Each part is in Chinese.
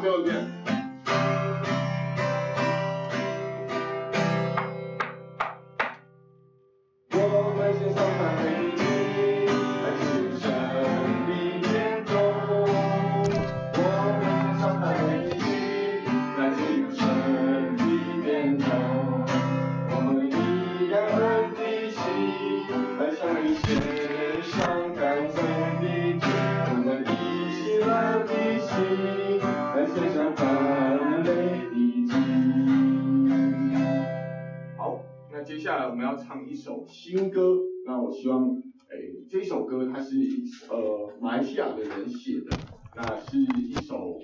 唱最新歌，那我希望，诶、欸，这首歌它是呃马来西亚的人写的，那是一首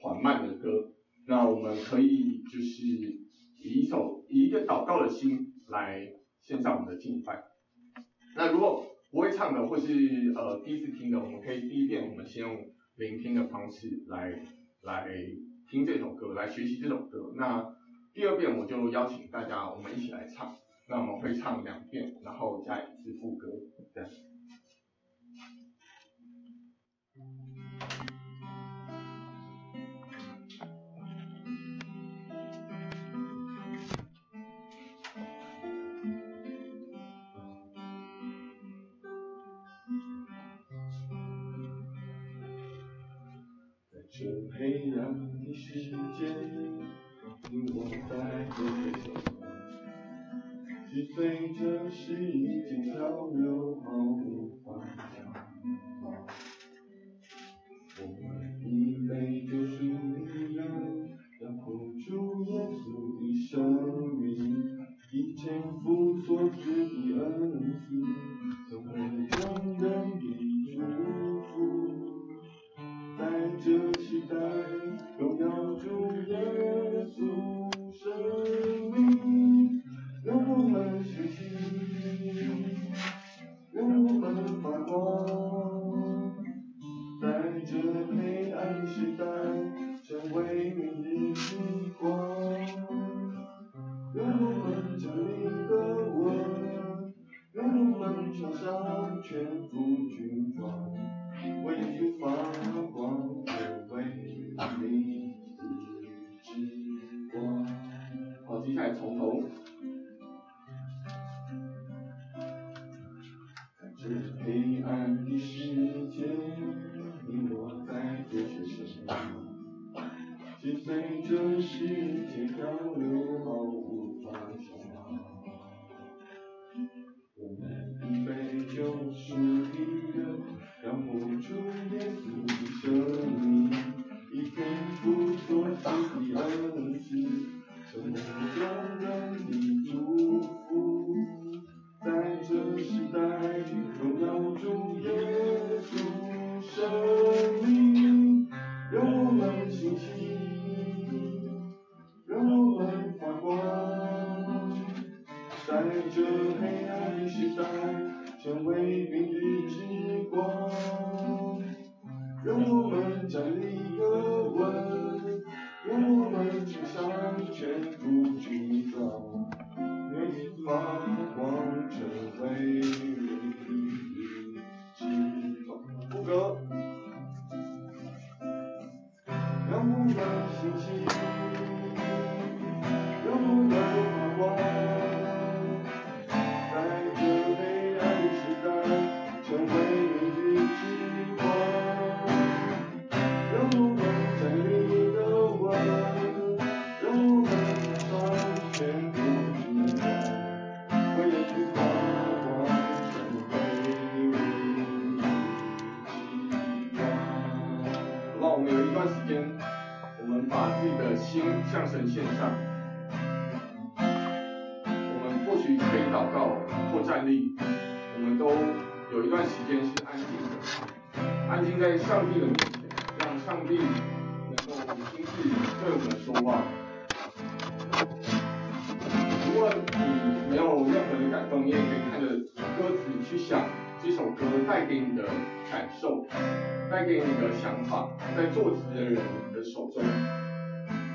缓慢的歌，那我们可以就是以一首以一个祷告的心来献上我们的敬拜。那如果不会唱的或是呃第一次听的，我们可以第一遍我们先用聆听的方式来来听这首歌，来学习这首歌。那第二遍我就邀请大家我们一起来唱。那我们会唱两遍，然后加一次副歌，这样。在这黑暗的世界，我在这个手。只随着时间漂流，毫无方向。我们已被救赎的人，要活出耶稣的生命，以前父所赐的恩赐，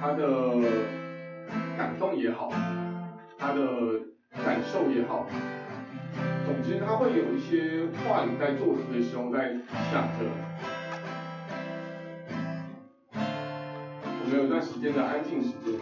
他的感动也好，他的感受也好，总之他会有一些话语在作词的时候在想着。我们有一段时间的安静时间。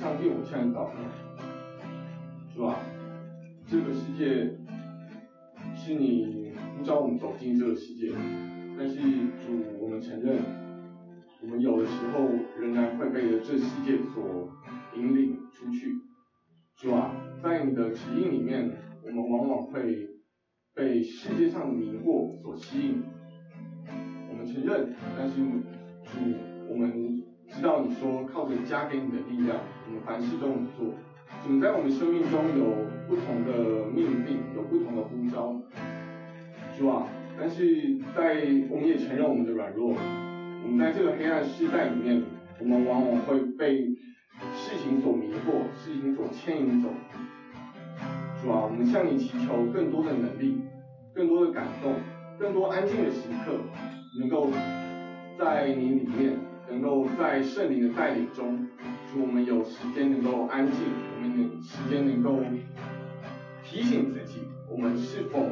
上帝，我现在祷告，主啊，这个世界是你呼召我们走进这个世界，但是主，我们承认，我们有的时候仍然会被这世界所引领出去。主啊，在你的指引里面，我们往往会被世界上的迷惑所吸引。我们承认，但是主，我们。知道你说靠着加给你的力量，我们凡事都能做。我们在我们生命中有不同的命定，有不同的呼召，主啊，但是在我们也承认我们的软弱。我们在这个黑暗世代里面，我们往往会被事情所迷惑，事情所牵引走。主啊，我们向你祈求更多的能力，更多的感动，更多安静的时刻，能够在你里面。能够在圣灵的带领中，使我们有时间能够安静，我们有时间能够提醒自己，我们是否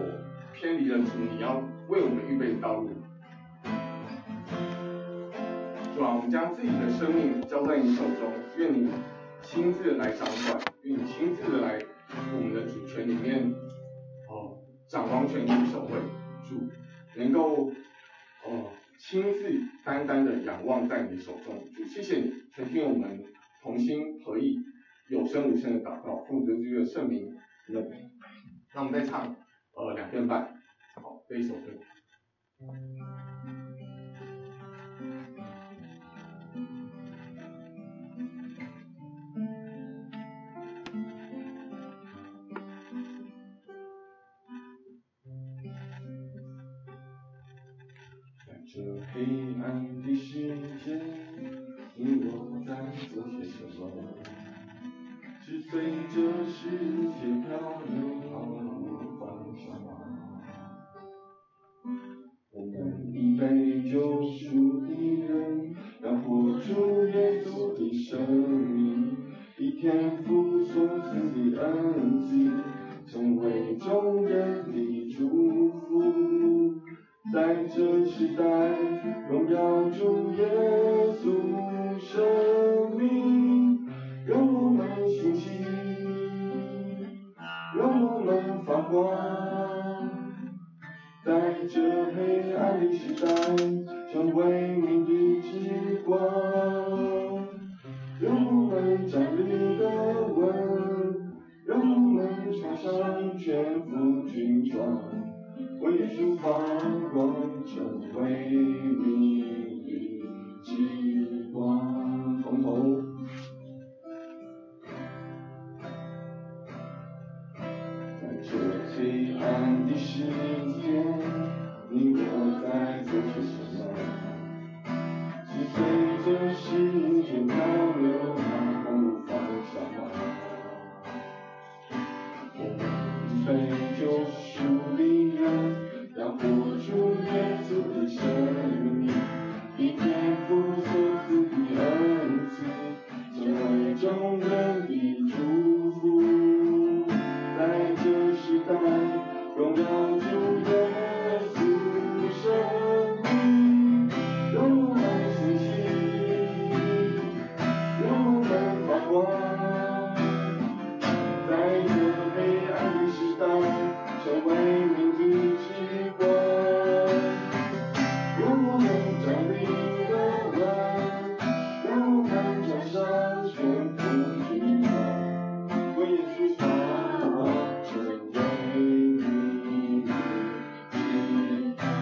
偏离了主你要为我们预备的道路。主啊，我们将自己的生命交在你手中，愿你亲自来掌管，愿你亲自来我们的主权里面，哦，掌王权与守卫，主能够哦。亲自单单的仰望在你手中，主谢谢你，曾经我们同心合意、有声无声的祷告，奉主耶稣的圣名，那那我们再唱呃两遍半，好这一首歌。黑暗的世界，你我在做些什么？是随着世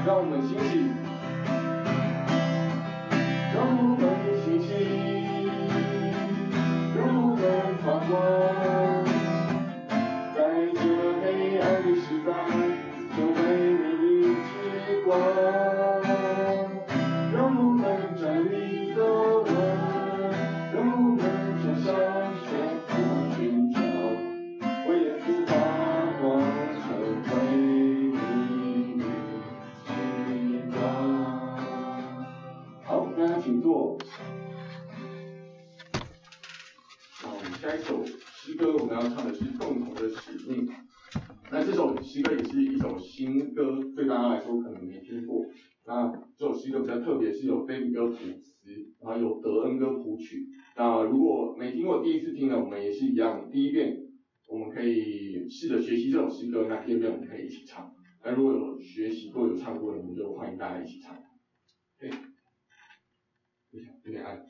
让我们兴起，试着学习这种诗歌，那第二遍我们可以一起唱。那如果有学习过、有唱过的，我们就欢迎大家一起唱。对，有点有点爱。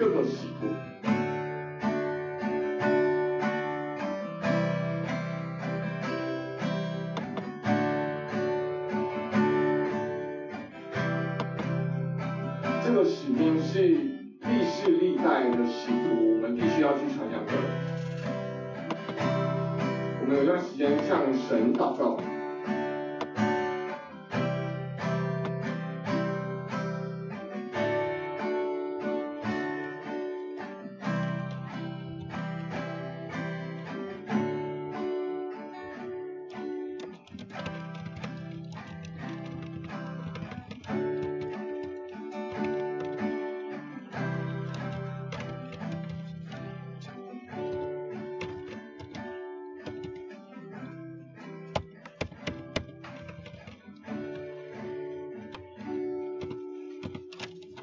给各个使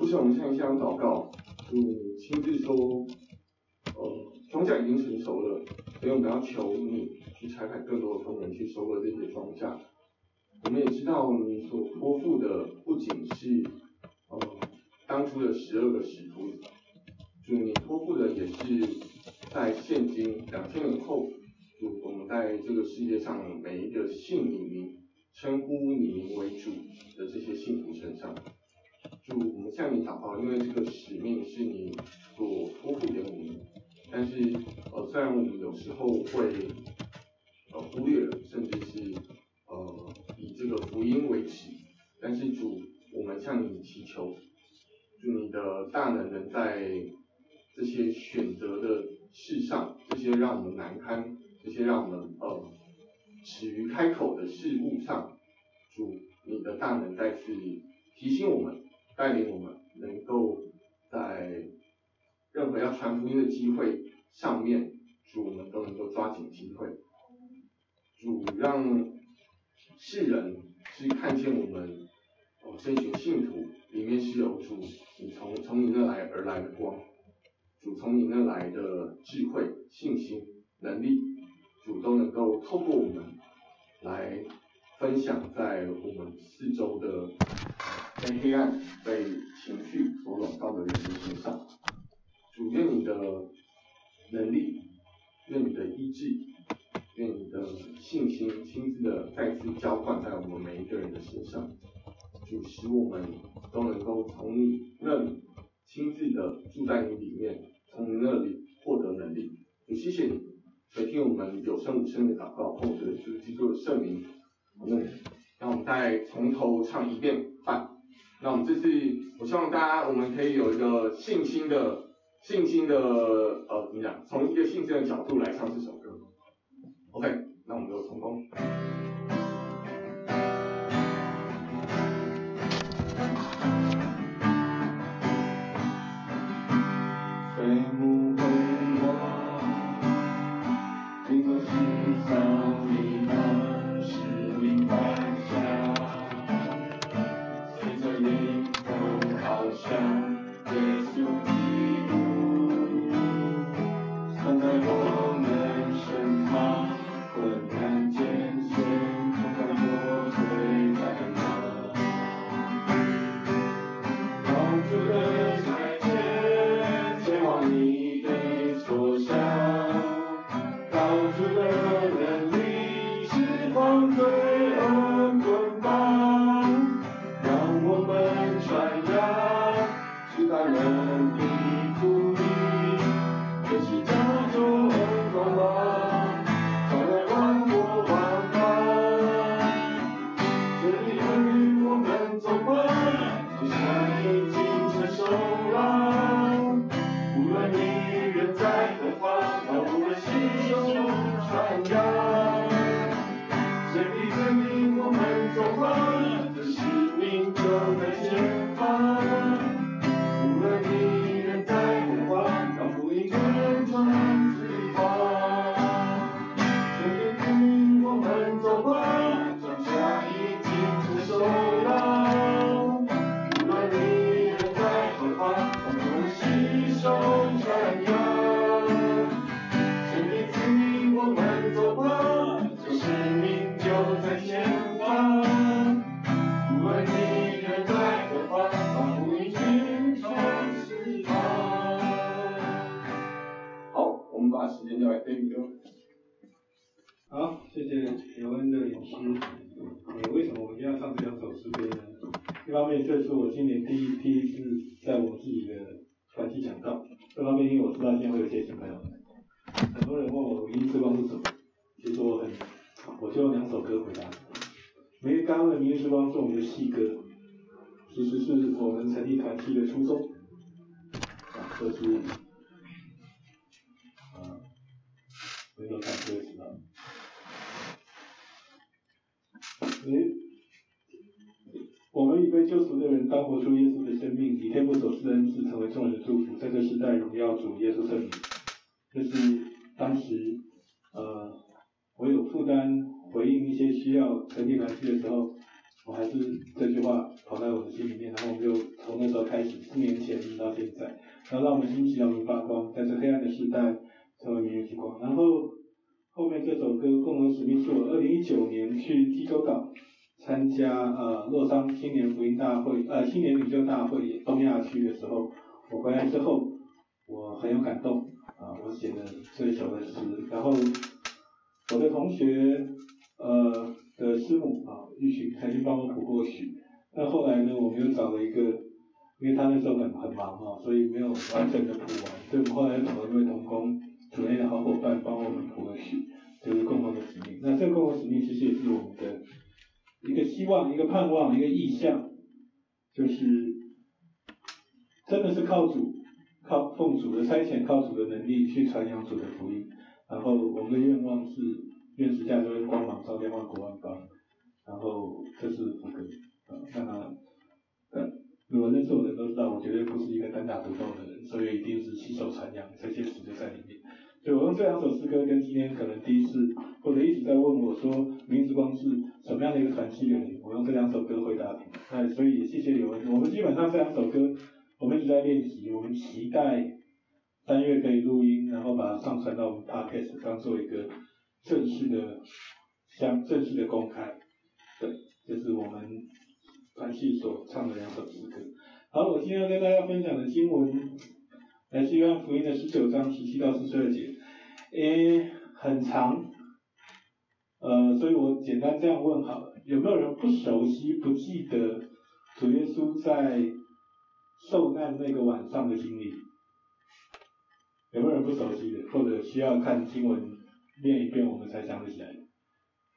不是我们现在向祷告，嗯，亲自说，呃，庄稼已经成熟了，所以我们要求你去差派更多的工人去收割这些庄稼。我们也知道你所托付的不仅是，呃，当初的十二个使徒，主你托付的也是在现今两千年后，主我们在这个世界上每一个信你名、称呼你为主的这些信徒身上。主，我们向你祷告，因为这个使命是你所托付给我们，但是呃，虽然我们有时候会呃忽略了，甚至是呃以这个福音为耻，但是主，我们向你祈求，祝你的大能能在这些选择的事上，这些让我们难堪，这些让我们呃耻于开口的事物上，主，你的大能再次提醒我们。带领我们能够在任何要传福音的机会上面，主我们都能够抓紧机会，主让世人去看见我们哦这群信徒里面是有主你从从你那来而来的光，主从你那来的智慧、信心、能力，主都能够透过我们来分享在我们四周的。被黑暗、被情绪所笼罩的人的身上，主愿你的能力，愿你的意志，愿你的信心亲自的再次浇灌在我们每一个人的身上，主使我们都能够从你那里亲自的住在你里面，从你那里获得能力。主谢谢你，垂听我们有声无声的祷告，奉主耶稣基督的圣名，我们让我们再从头唱一遍半。那我们这次，我希望大家我们可以有一个信心的、信心的呃，怎么讲？从一个信心的角度来唱这首歌。OK，那我们就成功。好，谢谢刘恩的老师。为什么我一定要唱这两首诗呢？一方面，这是我今年第一第一次在我自己的团体讲到；，二方面，因为我知道今天会有些新朋友，很多人问我五音之光是什么，其实我很，我就用两首歌回答。梅干刚的《明日之光》是我们的戏歌，其实是我们成立团体的初衷。啊，这、是。没有看歌词啊。诶，我们已被救赎的人，当活出耶稣的生命，以天不所赐的恩赐，成为众人的祝福，在这世代荣耀主耶稣圣名。就是当时，呃，我有负担回应一些需要成立团契的时候，我还是这句话跑在我的心里面，然后我们就从那时候开始，四年前到现在，然后让我们兴起，让我们发光，在这黑暗的时代成为明日之光，然后。后面这首歌《共同使命》是我二零一九年去济州岛参加呃洛桑青年福音大会呃青年领袖大会东亚区的时候，我回来之后我很有感动啊，我写了这一首的诗，然后我的同学呃的师母啊玉群曾经帮我谱过曲，但后来呢我们又找了一个，因为他那时候很很忙啊，所以没有完整的谱完，所以我们后来又找了一位同工。组内的好伙伴帮我们谱了曲，就是共同的使命。那这个共同使命其实也是我们的一个希望、一个盼望、一个意向，就是真的是靠主、靠奉主的差遣、靠主的能力去传扬主的福音。然后我们的愿望是，愿十架就是光芒照亮万国万邦。然后这是福歌啊，那。如果认识我的人都知道，我绝对不是一个单打独斗的人，所以一定是携手传扬这些词就在里面。这两首诗歌，跟今天可能第一次或者一直在问我说“明日之光”是什么样的一个团契的人，我用这两首歌回答你。那所以也谢谢刘恩。我们基本上这两首歌，我们一直在练习，我们期待三月可以录音，然后把它上传到我们 Podcast，当做一个正式的、相正式的公开。对，这、就是我们。传奇所唱的两首诗歌。好，我今天要跟大家分享的经文，来自约翰福音的十九章十七到四十二节。诶，很长，呃，所以我简单这样问好了：有没有人不熟悉、不记得主耶稣在受难那个晚上的经历？有没有人不熟悉的，或者需要看经文念一遍，我们才想得起来？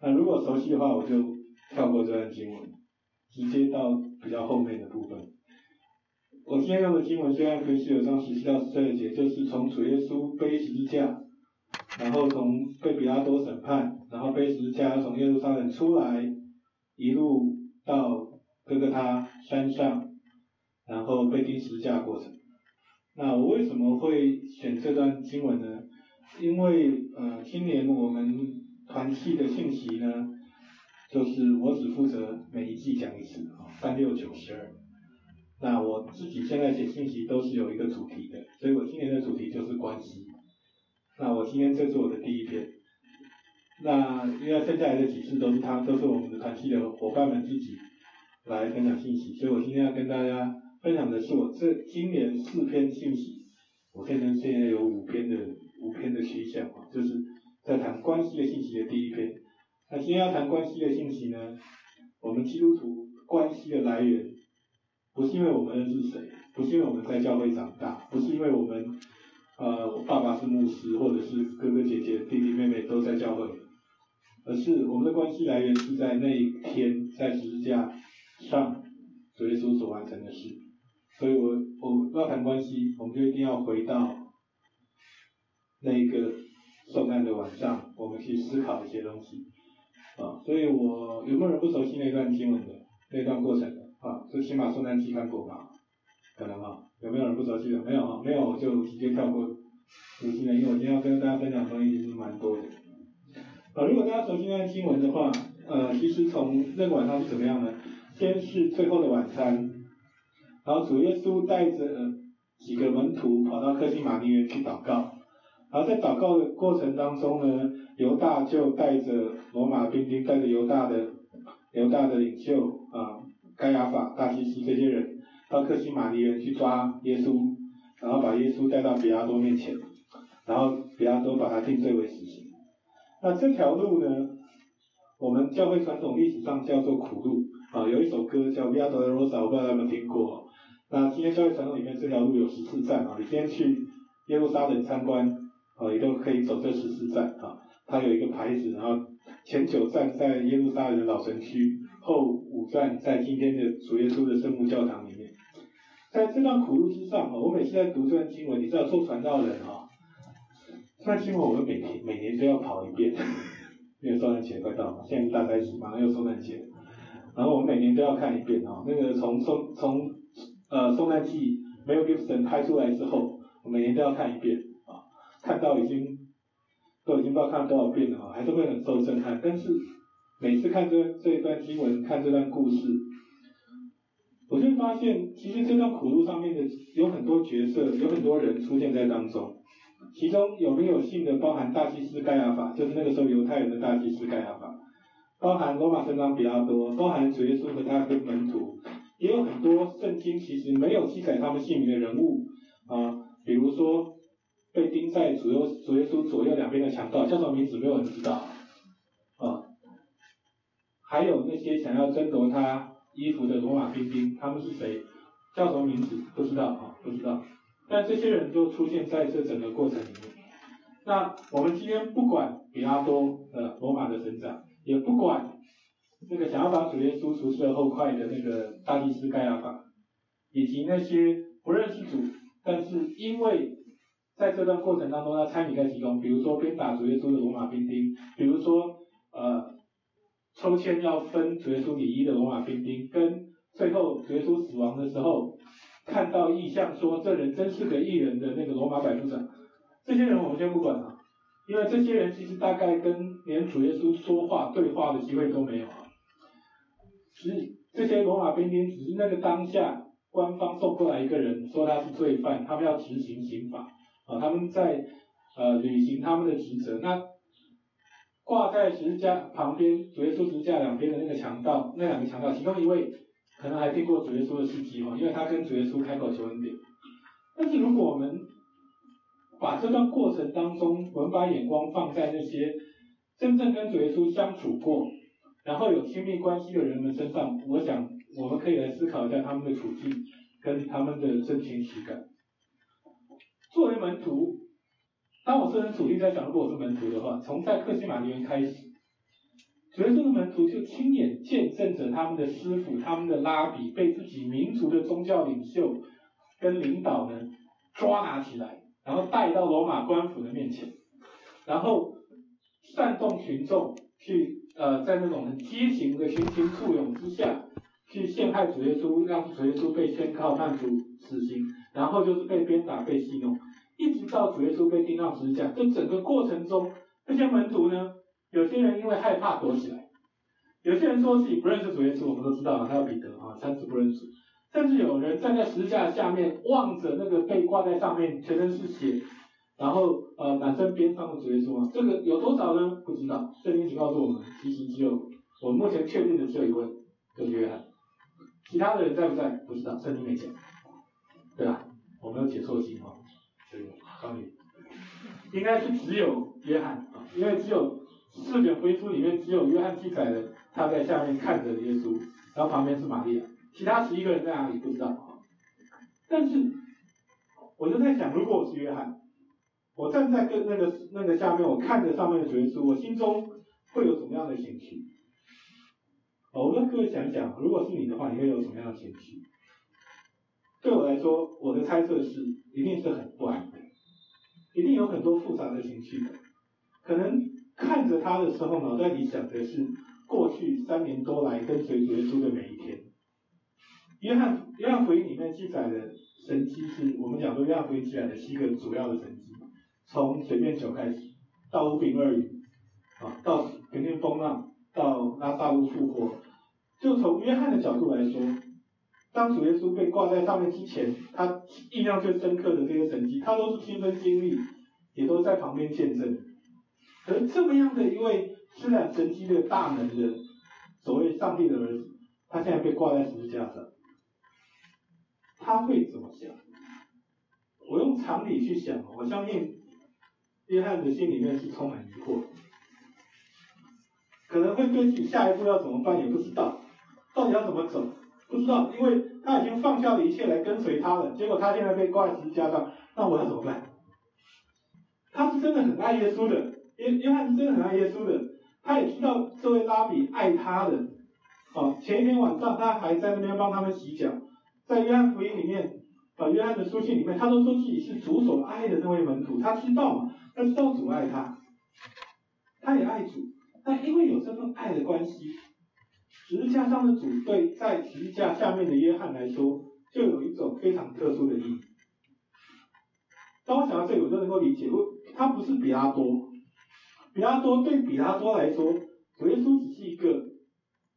那如果熟悉的话，我就跳过这段经文。直接到比较后面的部分。我今天用的经文虽然可以是有章十七到十二节，就是从主耶稣背十字架，然后从被比拉多审判，然后被十字架从耶路撒冷出来，一路到哥哥他山上，然后被钉十字架过程。那我为什么会选这段经文呢？因为呃，今年我们团契的信息呢。就是我只负责每一季讲一次啊，三六九十二。那我自己现在写信息都是有一个主题的，所以我今年的主题就是关系。那我今天这是我的第一篇。那因为剩下来的几次都是他，都是我们的团契的伙伴们自己来分享信息，所以我今天要跟大家分享的是我这今年四篇信息，我现在现在有五篇的五篇的趋向啊，就是在谈关系的信息的第一篇。那今天要谈关系的信息呢？我们基督徒关系的来源，不是因为我们认识谁，不是因为我们在教会长大，不是因为我们，呃，我爸爸是牧师，或者是哥哥姐姐、弟弟妹妹都在教会，而是我们的关系来源是在那一天在十字架上主耶稣所完成的事。所以我我要谈关系，我们就一定要回到那一个受难的晚上，我们去思考一些东西。啊，所以我有没有人不熟悉那段经文的那段过程的？啊，最起码受难记看过吧？可能啊，有没有人不熟悉的？没有啊，没有我就直接跳过熟悉的，因为我今天要跟大家分享的东西其实蛮多的。啊，如果大家熟悉那段经文的话，呃，其实从那个晚上是怎么样呢？先是最后的晚餐，然后主耶稣带着几个门徒跑到克西马尼园去祷告。然后在祷告的过程当中呢，犹大就带着罗马兵丁，带着犹大的犹大的领袖啊，该亚法、大祭司这些人，到克西马尼园去抓耶稣，然后把耶稣带到比拉多面前，然后比拉多把他定罪为死刑。那这条路呢，我们教会传统历史上叫做苦路啊，有一首歌叫《Via Dolorosa》，我不知道大家有没有听过。那今天教会传统里面这条路有十四站啊，你今天去耶路撒冷参观啊，也都可以走这十四站啊。它有一个牌子，然后前九站在耶路撒冷的老城区，后五站在今天的主耶稣的圣母教堂里面。在这段苦路之上啊，我每次在读这段经文，你知道做传道人啊，这段经文我们每天每年都要跑一遍。因为圣诞节快到了，现在大概是马上又圣诞节，然后我们每年都要看一遍啊。那个从从从呃圣诞季没有 Gibson 拍出来之后，我每年都要看一遍啊，看到已经都已经不知道看了多少遍了啊，还是会很受震撼。但是每次看这这一段经文，看这段故事。我就发现，其实这段苦路上面的有很多角色，有很多人出现在当中。其中有名有姓的，包含大祭司盖亚法，就是那个时候犹太人的大祭司盖亚法，包含罗马神长比拉多，包含主耶稣和他的门徒，也有很多圣经其实没有记载他们姓名的人物啊，比如说被钉在主右主耶稣左右两边的强盗，叫什么名字没有人知道啊，还有那些想要争夺他。衣服的罗马兵丁，他们是谁？叫什么名字？不知道啊，不知道。但这些人就出现在这整个过程里面。那我们今天不管比拉多，呃，罗马的成长，也不管那个想要把主耶稣除之而后快的那个大祭司盖亚法，以及那些不认识主，但是因为在这段过程当中他参与在其中，比如说鞭打主耶稣的罗马兵丁，比如说呃。抽签要分主耶稣礼仪的罗马兵丁，跟最后主耶稣死亡的时候看到异象说这人真是个异人的那个罗马百夫长，这些人我们先不管了，因为这些人其实大概跟连主耶稣说话对话的机会都没有啊。只这些罗马兵丁只是那个当下官方送过来一个人说他是罪犯，他们要执行刑法啊，他们在呃履行他们的职责那。挂在十字架旁边，主耶稣十字架两边的那个强盗，那两个强盗，其中一位可能还听过主耶稣的事迹哦，因为他跟主耶稣开口求恩典。但是如果我们把这段过程当中，我们把眼光放在那些真正跟主耶稣相处过，然后有亲密关系的人们身上，我想我们可以来思考一下他们的处境跟他们的真情实感。作为门徒。当我设身处地在想，如果我是门徒的话，从在克西马尼园开始，主耶稣的门徒就亲眼见证着他们的师傅、他们的拉比被自己民族的宗教领袖跟领导们抓拿起来，然后带到罗马官府的面前，然后煽动群众去呃在那种很畸形的群情簇拥之下去陷害主耶稣，让主耶稣被宣告判处死刑，然后就是被鞭打、被戏弄。一直到主耶稣被钉上十字架，这整个过程中，这些门徒呢，有些人因为害怕躲起来，有些人说自己不认识主耶稣，我们都知道，他有彼得啊，三次不认识，甚至有人站在十字架下面望着那个被挂在上面，全身是血，然后呃满身鞭伤的主耶稣啊，这个有多少呢？不知道，圣经只告诉我们，其实只有我们目前确定的只有一位，就是约翰，其他的人在不在？不知道，圣经没讲，对吧？我没有解错经啊。对，关于应该是只有约翰啊，因为只有四卷福音书里面只有约翰记载了他在下面看着耶稣，然后旁边是玛利亚，其他十一个人在哪里不知道啊。但是我就在想，如果我是约翰，我站在跟那个那个下面，我看着上面的主耶稣，我心中会有什么样的情绪？我跟各位想想，如果是你的话，你会有什么样的情绪？对我来说，我的猜测是，一定是很不安，一定有很多复杂的情绪的。可能看着他的时候，脑袋里想的是过去三年多来跟随主耶稣的每一天。约翰约翰福音里面记载的神迹，是我们讲说约翰福音记载的是一个主要的神迹，从水变酒开始，到五饼二鱼，啊，到平定风浪，到拉撒路复活，就从约翰的角度来说。当主耶稣被挂在上面之前，他印象最深刻的这些神迹，他都是亲身经历，也都在旁边见证。可是这么样的一位施展神迹的大能的所谓上帝的儿子，他现在被挂在十字架上，他会怎么想？我用常理去想，我相信约翰的心里面是充满疑惑。可能会对自己下一步要怎么办也不知道，到底要怎么走不知道，因为他已经放下了一切来跟随他了，结果他现在被挂在十字架上，那我要怎么办？他是真的很爱耶稣的，约约翰是真的很爱耶稣的，他也知道这位拉比爱他的，啊，前一天晚上他还在那边帮他们洗脚，在约翰福音里面，啊，约翰的书信里面，他都说自己是主所爱的那位门徒，他知道嘛，他知道主爱他，他也爱主，但因为有这份爱的关系，十字架上的主对在十字架下面的约翰来说，就有一种非常特殊的意义。当我想到这里，我就能够理解，我他不是比拉多，比拉多对比拉多来说，主耶稣只是一个，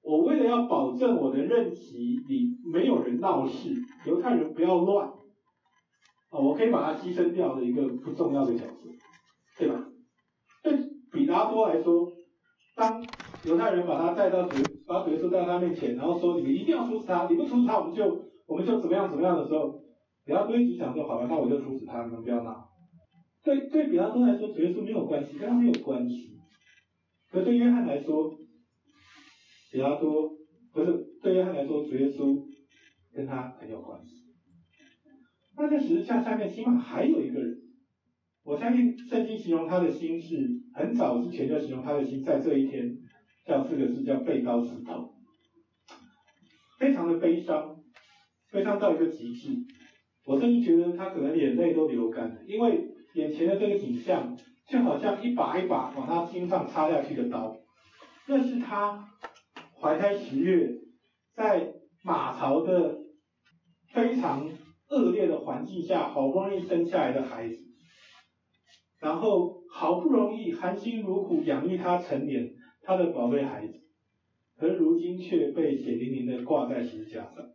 我为了要保证我的任期里没有人闹事，犹太人不要乱，哦，我可以把他牺牲掉的一个不重要的角色，对吧？对比拉多来说，当犹太人把他带到主，把主耶稣带到他面前，然后说你们一定要处死他，你不处死他，我们就我们就怎么样怎么样的时候。比拉多只想说好了，那我就处死他，你们不要闹。对对，比拉多来说，主耶稣没有关系，跟他没有关系。可对约翰来说，比拉多不是对约翰来说，主耶稣跟他很有关系。那在十字架下面，起码还有一个人，我相信圣经形容他的心是很早之前就形容他的心，在这一天叫四个字叫被刀刺透，非常的悲伤，悲伤到一个极致。我甚至觉得他可能眼泪都流干了，因为眼前的这个景象，就好像一把一把往他心上插下去的刀。那是他怀胎十月，在马槽的非常恶劣的环境下，好不容易生下来的孩子，然后好不容易含辛茹苦养育他成年，他的宝贝孩子，而如今却被血淋淋的挂在十字架上。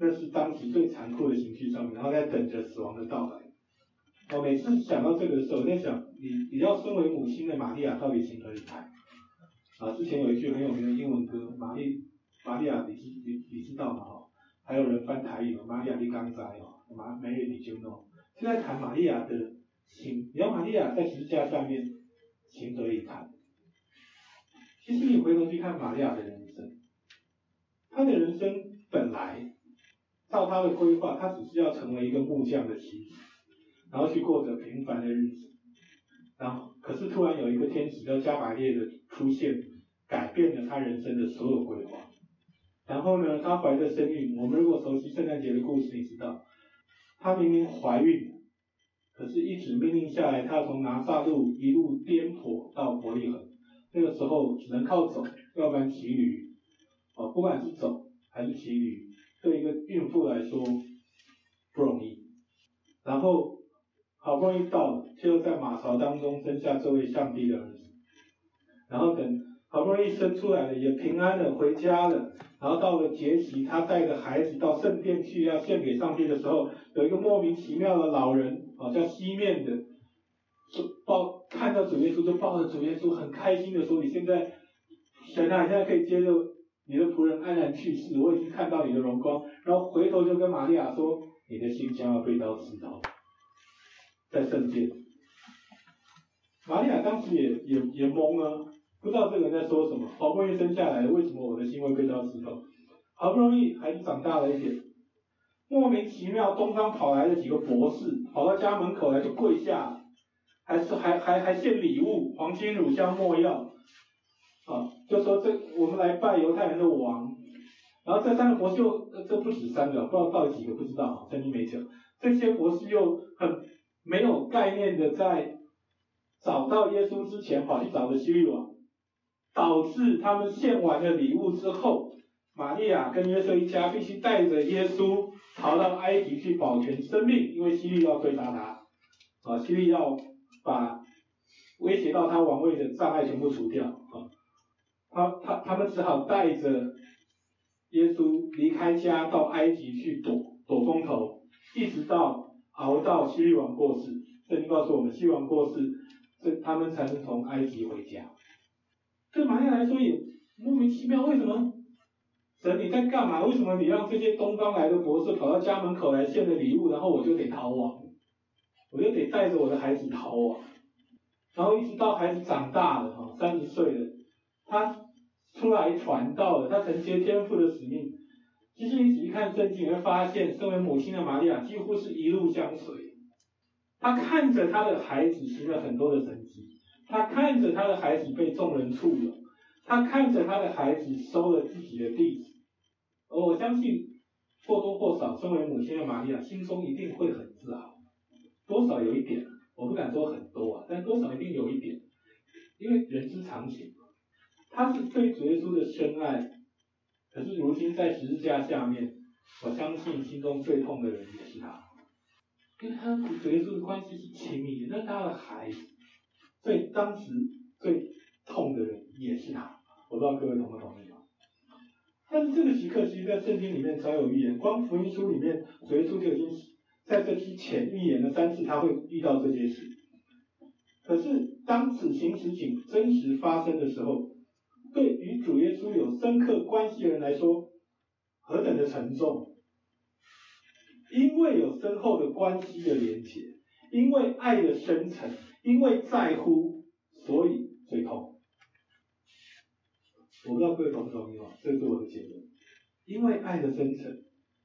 那是当时最残酷的刑具上面，然后在等着死亡的到来。我每次想到这个的时候，我在想，你你要身为母亲的玛利亚到底情何以堪？啊，之前有一句很有名的英文歌，玛丽玛利亚，你知你你知道吗？哈，还有人翻台语，玛利亚你刚在哦，玛梅丽你就弄。现在谈玛利亚的情，你要玛利亚在十字架上面情何以堪？其实你回头去看玛利亚的人生，她的人生本来。照他的规划，他只是要成为一个木匠的妻子，然后去过着平凡的日子。然后，可是突然有一个天使叫加百列的出现，改变了他人生的所有规划。然后呢，他怀着身孕。我们如果熟悉圣诞节的故事，你知道，他明明怀孕，可是一纸命令下来，他从拿撒路一路颠簸到伯利恒。那个时候只能靠走，要不然骑驴。哦，不管是走还是骑驴。对一个孕妇来说不容易，然后好不容易到了，就在马槽当中生下这位上帝的儿子，然后等好不容易生出来了，也平安的回家了，然后到了节期，他带着孩子到圣殿去要献给上帝的时候，有一个莫名其妙的老人，好像西面的，抱看到主耶稣就抱着主耶稣很开心的说：“你现在神啊，现在可以接受。”你的仆人安然去世，我已经看到你的荣光，然后回头就跟玛利亚说，你的心将要被刀刺透，在圣殿。玛利亚当时也也也懵了，不知道这个人在说什么。好不容易生下来，为什么我的心会被刀刺透？好不容易孩子长大了一点，莫名其妙东方跑来了几个博士，跑到家门口来就跪下，还是还还还献礼物，黄金、乳香、没药。啊，就说这我们来拜犹太人的王，然后这三个博士又，这不止三个，不知道到底几个不知道，圣经没讲。这些博士又很没有概念的，在找到耶稣之前跑去找的希律王，导致他们献完了礼物之后，玛利亚跟约瑟一家必须带着耶稣逃到埃及去保全生命，因为希律要追杀他，啊，希律要把威胁到他王位的障碍全部除掉，啊。他他他们只好带着耶稣离开家到埃及去躲躲风头，一直到熬到希律王过世。圣经告诉我们，希律王过世，这他们才能从埃及回家。对玛利亚来说也莫名其妙，为什么？神你在干嘛？为什么你让这些东方来的博士跑到家门口来献的礼物，然后我就得逃亡？我就得带着我的孩子逃亡。然后一直到孩子长大了，哈，三十岁了。他出来传道了，他承接天父的使命。其实你仔细看圣经，你会发现，身为母亲的玛利亚几乎是一路相随。他看着他的孩子行了很多的神迹，他看着他的孩子被众人簇拥，他看着他的孩子收了自己的弟子。而我相信，或多或少，身为母亲的玛利亚心中一定会很自豪，多少有一点，我不敢说很多啊，但多少一定有一点，因为人之常情。他是对主耶稣的深爱，可是如今在十字架下面，我相信心中最痛的人也是他，因为他与主耶稣的关系是亲密的，那他的孩子，所以当时最痛的人也是他。我不知道各位同不同意啊？但是这个时刻，其实在圣经里面早有预言，光福音书里面，主耶稣就已经在这之前预言了三次他会遇到这些事。可是当此情此景真实发生的时候，对与主耶稣有深刻关系的人来说，何等的沉重！因为有深厚的关系的连结，因为爱的深沉，因为在乎，所以最痛。我不知道各位同不同意啊？这是我的结论。因为爱的深沉，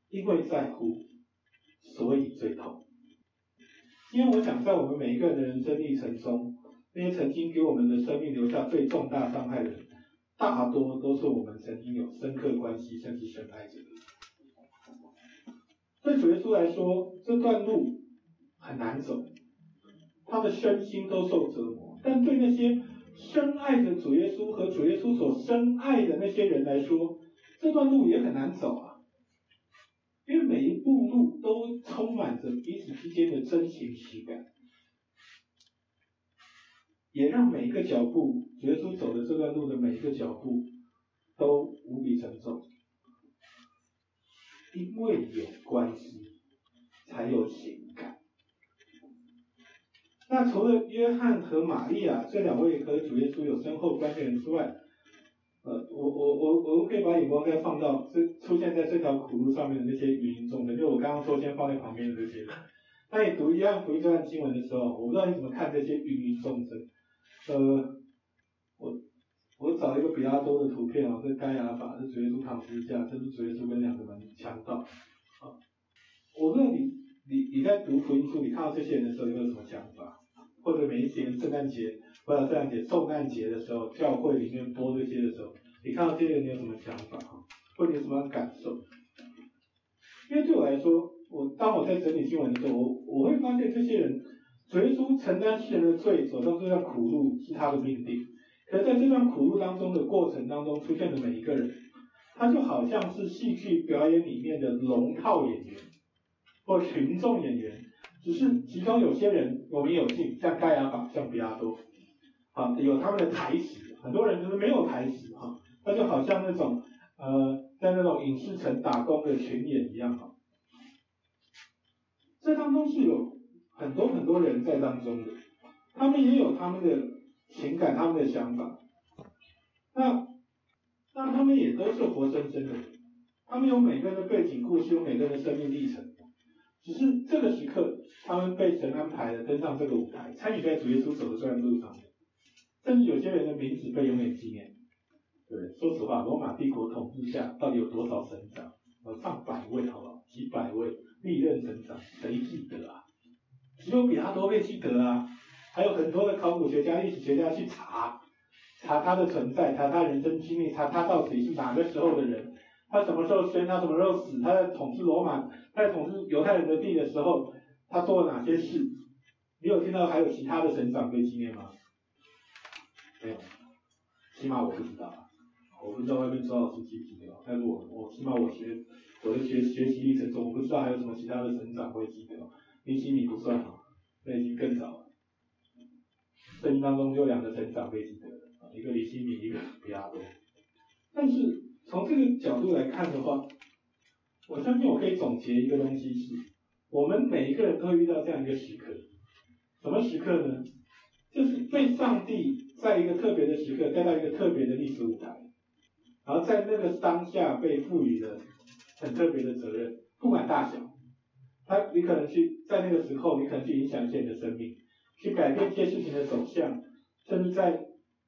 因为在乎，所以最痛。因为我想在我们每一个人的人生历程中，那些曾经给我们的生命留下最重大伤害的人。大多都是我们曾经有深刻关系，甚至深爱着的。对主耶稣来说，这段路很难走，他的身心都受折磨。但对那些深爱着主耶稣和主耶稣所深爱的那些人来说，这段路也很难走啊，步路都充满着彼此之间的真情实感。也让每一个脚步，耶稣走的这段路的每一个脚步，都无比沉重。因为有关系，才有情感。那除了约翰和玛利亚这两位和主耶稣有深厚关系之外，呃，我我我我们可以把眼光再放到这出现在这条苦路上面的那些芸芸众生，就我刚刚说先放在旁边的这些。那你读一样福音这段经文的时候，我不知道你怎么看这些芸芸众生。呃，我我找一个比较多的图片啊，这该亚法，这主耶稣躺十字架，这是主耶稣跟两个门强盗。啊，我问你，你你在读福音书，你看到这些人的时候，有没有什么想法？或者每一年圣诞节，或者圣诞节、受难节的时候，教会里面播这些的时候，你看到这些人，你有什么想法？哈，或者有什么感受？因为对我来说，我当我在整理新闻的时候，我我会发现这些人。主耶稣承担世人的罪，走上这段苦路是他的命定。可是在这段苦路当中的过程当中出现的每一个人，他就好像是戏剧表演里面的龙套演员或群众演员，只是其中有些人我们有幸，像盖亚法，像比拉多，啊，有他们的台词，很多人就是没有台词哈，那就好像那种呃在那种影视城打工的群演一样哈。这当中是有。很多很多人在当中的，他们也有他们的情感，他们的想法。那那他们也都是活生生的，他们有每个人的背景故事，有每个人的生命历程。只是这个时刻，他们被神安排了登上这个舞台，参与在主耶稣走的这段路上。甚至有些人的名字被永远纪念。对，说实话，罗马帝国统治下到底有多少省长？有上百位，好不好？几百位历任省长，谁记得啊？只有比拉多被记得啊，还有很多的考古学家、历史学家去查，查他的存在，查他人生经历，查他到底是哪个时候的人，他什么时候生，他什么时候死，他在统治罗马，他在统治犹太人的地的时候，他做了哪些事？你有听到还有其他的省长被纪念吗？没有，起码我不知道，我不知道外面周老师记不记得，但是我我起码我学我的学学习历程中，我不知道还有什么其他的成长会记得。尼希米不算啊，那已经更早了。生命当中就两个成长被记得，一个尼希米，一个比亚多。但是从这个角度来看的话，我相信我可以总结一个东西是：我们每一个人都会遇到这样一个时刻。什么时刻呢？就是被上帝在一个特别的时刻带到一个特别的历史舞台，然后在那个当下被赋予了很特别的责任，不管大小。他，你可能去在那个时候，你可能去影响一些人的生命，去改变一些事情的走向，甚至在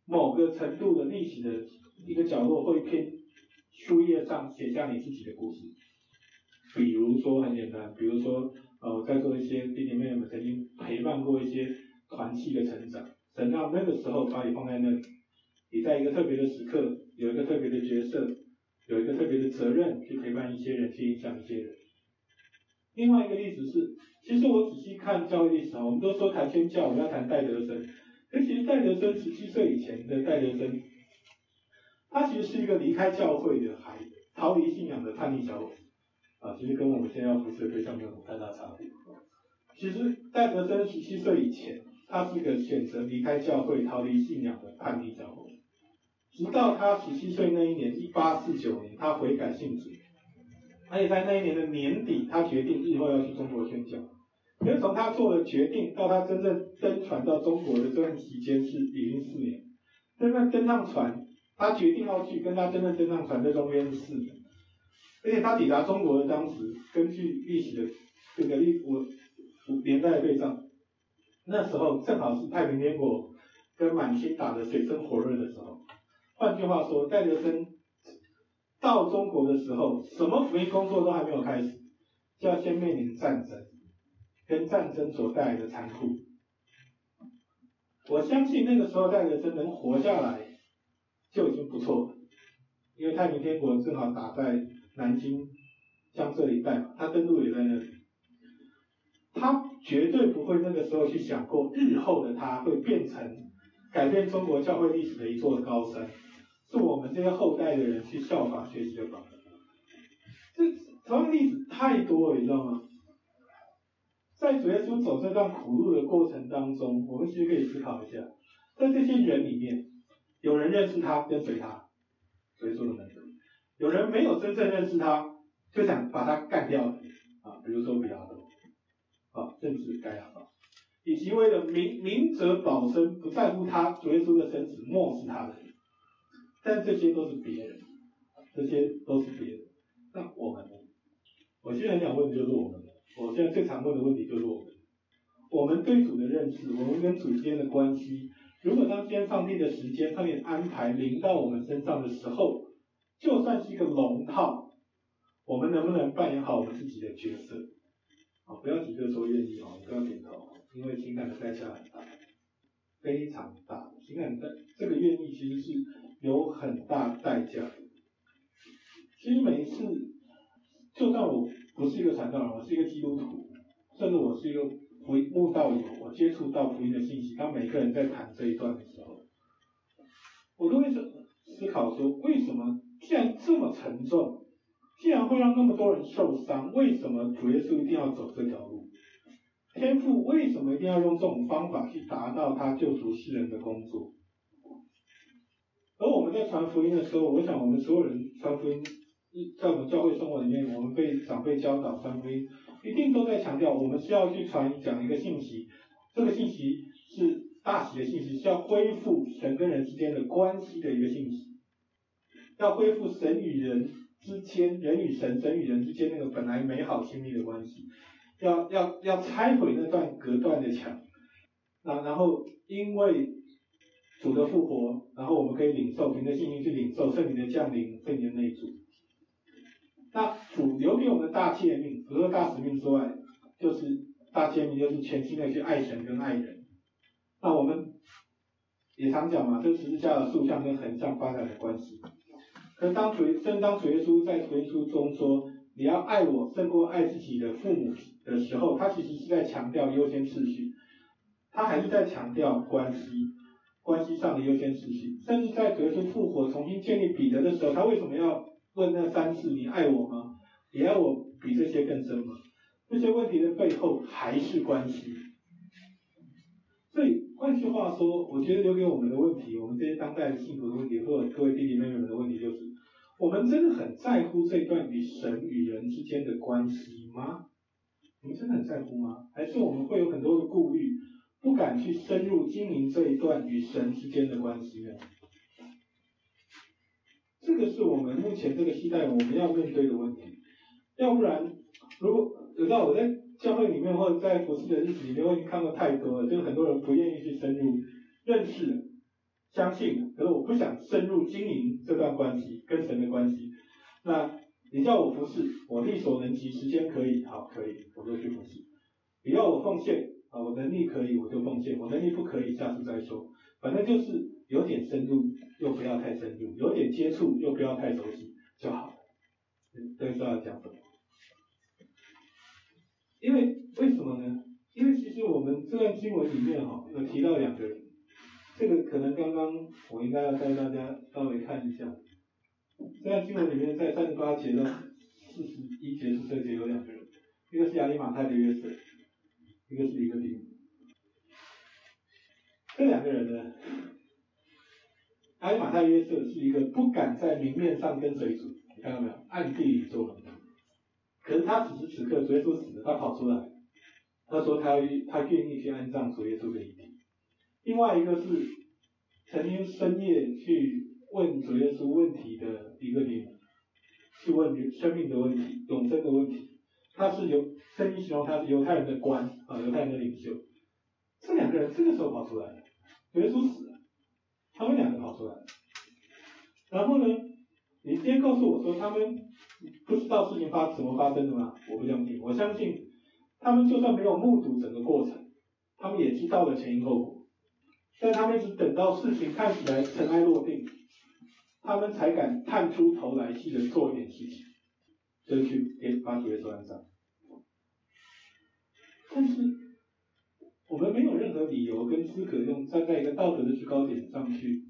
某个程度的历史的一个角落，会偏书页上写下你自己的故事。比如说很简单，比如说呃，我在座一些弟弟妹妹们曾经陪伴过一些团契的成长，等到那个时候把你放在那里，你在一个特别的时刻，有一个特别的角色，有一个特别的责任去陪伴一些人，去影响一些人。另外一个例子是，其实我仔细看教育历史啊，我们都说谈宣教，我们要谈戴德生，可其实戴德生十七岁以前的戴德生，他其实是一个离开教会的孩子，逃离信仰的叛逆小伙子。啊，其实跟我们现在要服侍的对象没有太大差别。其实戴德生十七岁以前，他是个选择离开教会、逃离信仰的叛逆小伙。直到他十七岁那一年，一八四九年，他悔改信主，而且在那一年的年底，他决定日后要去中国宣教。因为从他做了决定到他真正登船到中国的这段期间是已经四年。真正登上船，他决定要去，跟他真正登上船这中间是四年。而且他抵达中国的当时，根据历史的这个历我年代的对照，那时候正好是太平天国跟满清打得水深火热的时候。换句话说，戴德生到中国的时候，什么福音工作都还没有开始，就要先面临战争，跟战争所带来的残酷。我相信那个时候戴德生能活下来就已经不错了，因为太平天国正好打在。南京、江浙一带嘛，他登陆也在那里。他绝对不会那个时候去想过，日后的他会变成改变中国教会历史的一座高山，是我们这些后代的人去效法学习的榜样。这同样例子太多了，你知道吗？在主耶稣走这段苦路的过程当中，我们其实可以思考一下，在这些人里面，有人认识他，跟随他，所以说的门徒。有人没有真正认识他，就想把他干掉啊，比如说比拉多，啊，甚至盖亚法，以及为了明明哲保身，不在乎他主耶稣的生死，漠视他的人，但这些都是别人，这些都是别人。那我们呢？我现在想问的就是我们，我现在最常问的问题就是我们，我们对主的认识，我们跟主之间的关系，如果当天上帝的时间、上帝的安排临到我们身上的时候，就算是一个龙套，我们能不能扮演好我们自己的角色？啊，不要急着说愿意哦，你不要点头，因为情感的代价很大，非常大。情感的这个愿意其实是有很大代价的。其实每一次，就算我不是一个传道人，我是一个基督徒，甚至我是一个福音慕道友，我接触到福音的信息，当每个人在谈这一段的时候，我都会思考说，为什么？既然这么沉重，既然会让那么多人受伤，为什么主耶稣一定要走这条路？天父为什么一定要用这种方法去达到他救赎世人的工作？而我们在传福音的时候，我想我们所有人传福音，在我们教会生活里面，我们被长辈教导传福音，一定都在强调，我们是要去传讲一个信息，这个信息是大喜的信息，是要恢复神跟人之间的关系的一个信息。要恢复神与人之间、人与神、神与人之间那个本来美好亲密的关系，要要要拆毁那段隔断的墙，那然后因为主的复活，然后我们可以领受，凭着信心去领受圣灵的降临、圣灵的内住。那主留给我们的大诫命，除了大使命之外，就是大诫命，就是全心的去爱神跟爱人。那我们也常讲嘛，这十字架的竖向跟横向发展的关系。可当主，正当主耶稣在福音书中说，你要爱我胜过爱自己的父母的时候，他其实是在强调优先次序，他还是在强调关系，关系上的优先次序。甚至在主耶稣复活重新建立彼得的时候，他为什么要问那三次你爱我吗？你爱我比这些更深吗？这些问题的背后还是关系。所以换句话说，我觉得留给我们的问题，我们这些当代的信徒的问题，或者各位弟弟妹妹们的问题，就是。我们真的很在乎这段与神与人之间的关系吗？我们真的很在乎吗？还是我们会有很多的顾虑，不敢去深入经营这一段与神之间的关系呢？这个是我们目前这个时代我们要面对的问题。要不然，如果有道我在教会里面或者在服侍的日子里面，我已经看过太多了，就是很多人不愿意去深入认识相信，可是我不想深入经营这段关系，跟神的关系。那你叫我服侍，我力所能及，时间可以，好，可以，我就去服侍。你要我奉献，啊，我能力可以，我就奉献；我能力不可以，下次再说。反正就是有点深入，又不要太深入；有点接触，又不要太熟悉就好了。这是要讲什么？因为为什么呢？因为其实我们这段经文里面哈，有提到两个人，这个可能刚刚我应该要带大家稍微看一下。这段经文里面在三十八节到四十一节、四十二节有两个人，一个是亚利马太的约瑟，一个是尼哥底母。这两个人呢，亚利马太约瑟是一个不敢在明面上跟随主，你看到没有？暗地里做门徒。可是他此时此刻，主耶稣死了，他跑出来，他说他他愿意去安葬主耶稣的遗体。另外一个是曾经深夜去问主耶稣问题的尼哥底母，去问生命的问题、永生的问题。他是犹圣经形容他是犹太人的官啊，犹太人的领袖。这两个人这个时候跑出来了，主耶稣死了，他们两个跑出来了。然后呢，你今天告诉我说他们不知道事情发怎么发生的吗？我不相信，我相信他们就算没有目睹整个过程，他们也知道了前因后果，但他们一直等到事情看起来尘埃落定，他们才敢探出头来，试着做一点事情。就去给把主耶稣安葬，但是我们没有任何理由跟资格用站在一个道德的制高点上去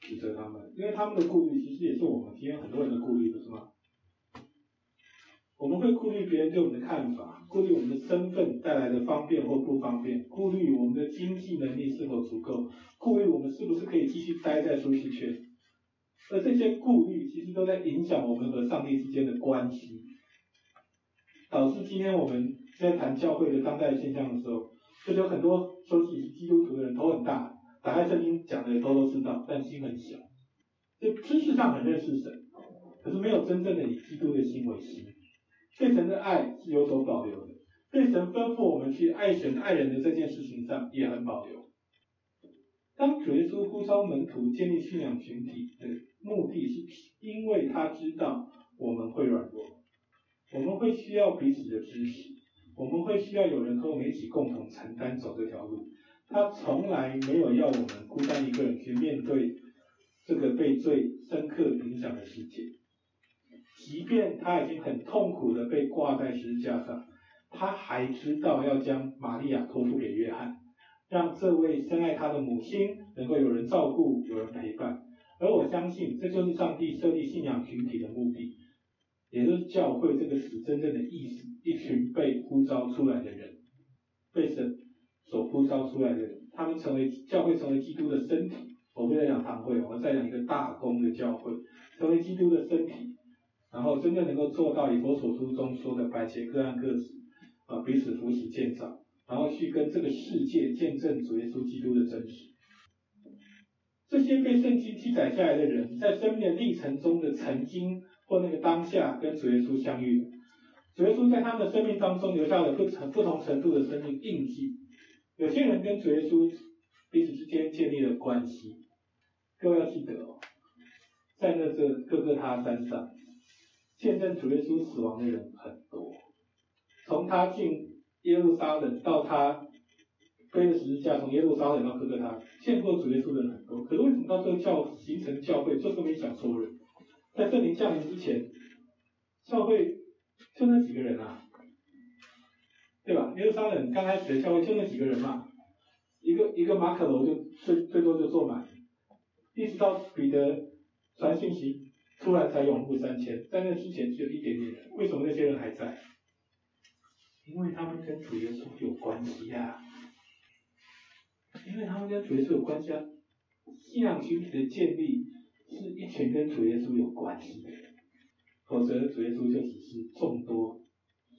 指责他们，因为他们的顾虑其实也是我们今天很多人的顾虑，不是吗？我们会顾虑别人对我们的看法，顾虑我们的身份带来的方便或不方便，顾虑我们的经济能力是否足够，顾虑我们是不是可以继续待在舒适圈。而这些顾虑其实都在影响我们和上帝之间的关系，导致今天我们在谈教会的当代现象的时候，就有很多说自己是基督徒的人头很大，打开圣经讲的也都都知道，但心很小，就知识上很认识神，可是没有真正的以基督的心为心，对神的爱是有所保留的，对神吩咐我们去爱神爱人的这件事情上也很保留。当主耶稣呼召门徒建立信仰群体的目的是，因为他知道我们会软弱，我们会需要彼此的支持，我们会需要有人和我们一起共同承担走这条路。他从来没有要我们孤单一个人去面对这个被罪深刻影响的世界，即便他已经很痛苦的被挂在十字架上，他还知道要将玛利亚托付给约翰。让这位深爱他的母亲能够有人照顾，有人陪伴，而我相信这就是上帝设立信仰群体的目的，也就是教会这个词真正的意思：一群被呼召出来的人，被神所呼召出来的人，他们成为教会，成为基督的身体。我不再讲堂会，我在讲一个大公的教会，成为基督的身体，然后真正能够做到以佛所书中说的百劫各按各职，啊，彼此扶持建造。然后去跟这个世界见证主耶稣基督的真实。这些被圣经记载下来的人，在生命的历程中的曾经或那个当下跟主耶稣相遇，主耶稣在他们的生命当中留下了不同不同程度的生命印记。有些人跟主耶稣彼此之间建立了关系。各位要记得哦，在那这各个他山上，见证主耶稣死亡的人很多，从他进。耶路撒冷到他背着十字架从耶路撒冷到哥哥他见过主耶稣的人很多，可是为什么到这个教形成教会就这么一小撮人？在圣灵降临之前，教会就那几个人啊，对吧？耶路撒冷刚开始的教会就那几个人嘛，一个一个马可楼就最最多就坐满，一直到彼得传信息，突然才涌入三千，在那之前只有一点点，为什么那些人还在？因为他们跟主耶稣有关系呀、因为他们跟主耶稣有关系啊。信仰群体的建立是一群跟主耶稣有关系的，否则主耶稣就只是众多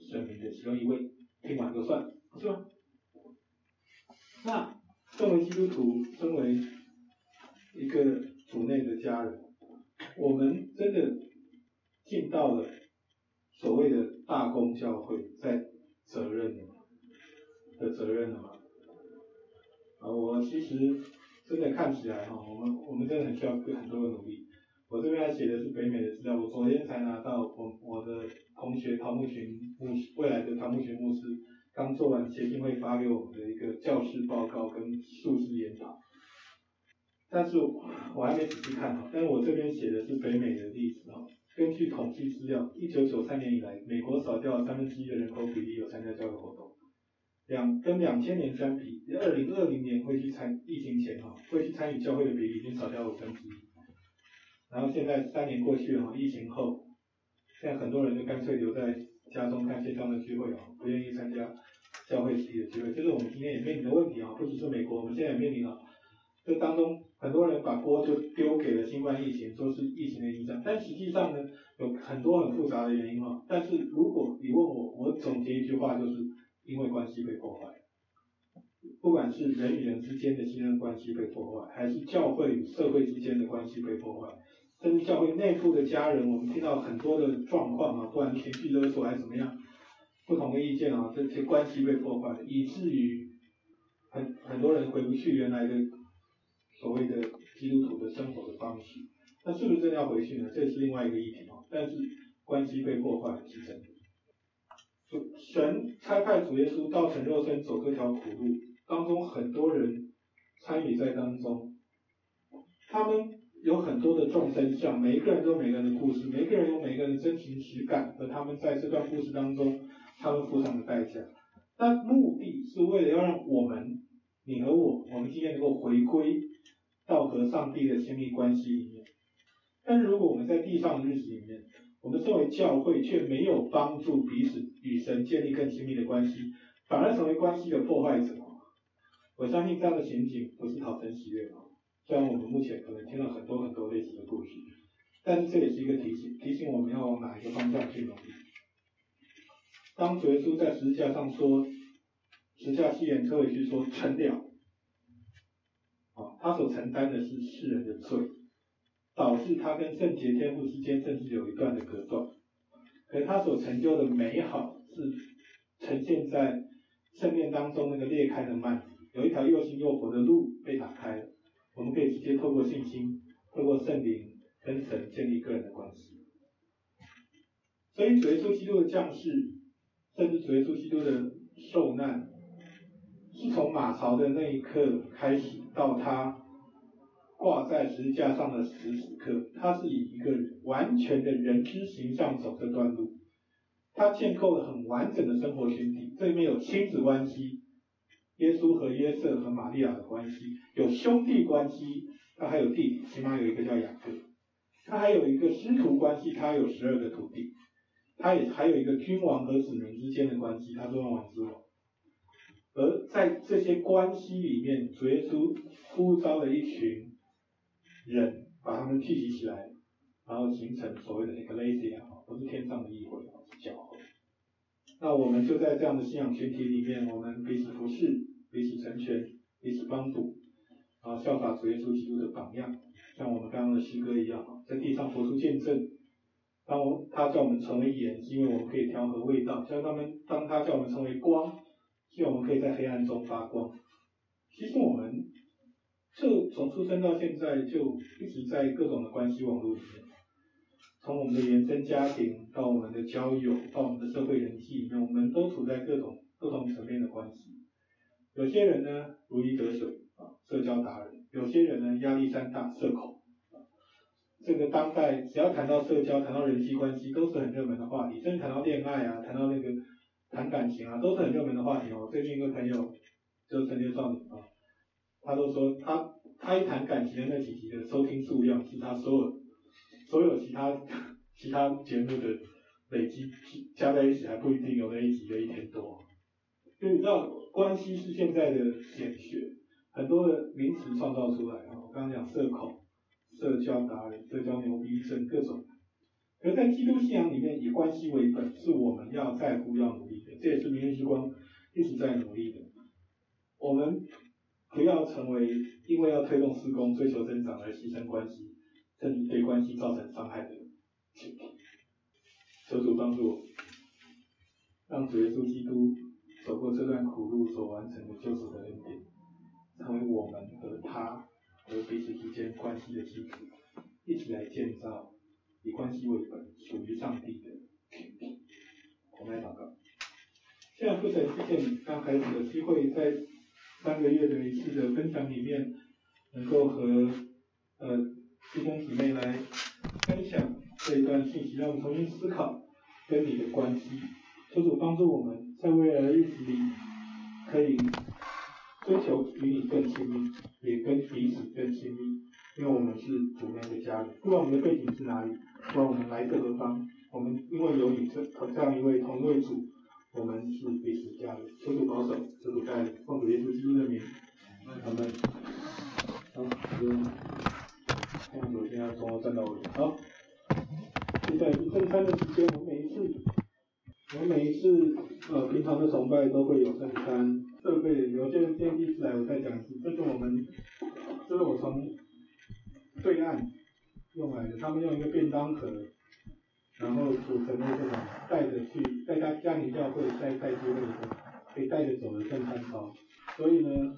神明的其中一位，听完就算，是吧？那作为基督徒，身为一个主内的家人，我们真的尽到了所谓的大公教会在。责任的责任了吗？啊，我其实真的看起来哈，我们我们真的很需要很多的努力。我这边还写的是北美的资料，我昨天才拿到我我的同学陶木群牧师，未来的陶木群牧师刚做完协进会发给我们的一个教师报告跟述职研讨，但是我还没仔细看哈，但是我这边写的是北美的例子哈，根据统计资料，一九九三年以来，美国少掉了三分之一的人口比例有参加教育活动。两跟两千年相比，二零二零年会去参疫情前哈，会去参与教会的比例已经少掉五分之一。然后现在三年过去了哈，疫情后，现在很多人就干脆留在家中看线上的聚会啊，不愿意参加教会实体的聚会。就是我们今天也面临的问题啊，不只是美国，我们现在也面临了。这当中很多人把锅就丢给了新冠疫情，说是疫情的影响，但实际上呢，有很多很复杂的原因啊。但是如果你问我，我总结一句话就是。因为关系被破坏，不管是人与人之间的信任关系被破坏，还是教会与社会之间的关系被破坏，甚至教会内部的家人，我们听到很多的状况啊，不管情绪勒索还是怎么样，不同的意见啊，这些关系被破坏，以至于很很多人回不去原来的所谓的基督徒的生活的方式，那是不是真的要回去呢？这是另外一个议题啊。但是关系被破坏是真的。神差派主耶稣道成肉身走这条苦路，当中很多人参与在当中，他们有很多的众生相，每一个人都有每个人的故事，每一个人有每个人的真情实感和他们在这段故事当中他们付上的代价。但目的是为了要让我们，你和我，我们今天能够回归到和上帝的亲密关系里面。但是如果我们在地上的日子里面，我们作为教会却没有帮助彼此与神建立更亲密的关系，反而成为关系的破坏者。我相信这样的情景不是讨神喜悦的。虽然我们目前可能听了很多很多类似的故事，但是这也是一个提醒，提醒我们要往哪一个方向去努力。当主耶稣在十字架上说“十字架七言可以去说成了”，他所承担的是世人的罪。导致他跟圣洁天父之间甚至有一段的隔断，可他所成就的美好是呈现在圣殿当中那个裂开的幔，有一条又新又活的路被打开了，我们可以直接透过信心，透过圣灵跟神建立个人的关系。所以主耶稣基督的降世，甚至主耶稣基督的受难，是从马槽的那一刻开始到他。挂在十字架上的时时刻，他是以一个完全的人之形象走这段路，他建构了很完整的生活群体，这里面有亲子关系，耶稣和约瑟和玛利亚的关系，有兄弟关系，他还有弟弟，起码有一个叫雅各，他还有一个师徒关系，他有十二个徒弟，他也还有一个君王和子民之间的关系，他是万王之王，而在这些关系里面，主耶稣呼召了一群。人把他们聚集起来，然后形成所谓的 Ecclesia 啊，不是天上的议会，是教会。那我们就在这样的信仰群体里面，我们彼此服侍，彼此成全，彼此帮助，啊，效法主耶稣基督的榜样，像我们刚刚的诗歌一样，在地上活出见证。当我他叫我们成为盐，是因为我们可以调和味道；像他们，当他叫我们成为光，希望我们可以在黑暗中发光。其实我们。就从出生到现在就一直在各种的关系网络里面，从我们的原生家庭到我们的交友，到我们的社会人际里面，我们都处在各种不同层面的关系。有些人呢如鱼得水啊，社交达人；有些人呢压力山大，社恐。这个当代只要谈到社交，谈到人际关系，都是很热门的话题。甚至谈到恋爱啊，谈到那个谈感情啊，都是很热门的话题哦。最近一个朋友就是成年少女啊。他都说他他一谈感情的那几集的收听数量是他所有所有其他其他节目的累积加在一起还不一定有那一集的一天多。就你知道关系是现在的显学，很多的名词创造出来啊，我刚刚讲社恐、社交达人、社交牛逼症各种。而在基督信仰里面，以关系为本是我们要在乎要努力的，这也是明日之光一直在努力的。我们。不要成为因为要推动施工、追求增长而牺牲关系，甚至对关系造成伤害的群体。求主帮助我，让主耶稣基督走过这段苦路所完成的救赎的恩典，成为我们和他和彼此之间关系的基础，一起来建造以关系为本、属于上帝的。我们来祷告。现在不再出现刚开始的机会，在三个月的一次的分享里面，能够和呃弟兄姊妹来分享这一段信息，让我们重新思考跟你的关系。求主。帮助我们在未来的日子里，可以追求与你更亲密，也跟彼此更亲密，因为我们是主。内的家人。不管我们的背景是哪里，不管我们来自何方，我们因为有你这这样一位同位主。我们是彼此家人，求主保守，求主带领，奉主耶稣基督的名，他们。好，就奉主现在从我站到尾。好，现在是正餐的时间，我每一次，我每一次呃平常的崇拜都会有正餐设备，有些人今天第一次来，我再讲一次，这是我们，这是我从对岸用来的，他们用一个便当盒。然后组成的这种带着去，在他家庭教会在带机会的时候，可以带着走的圣餐包。所以呢，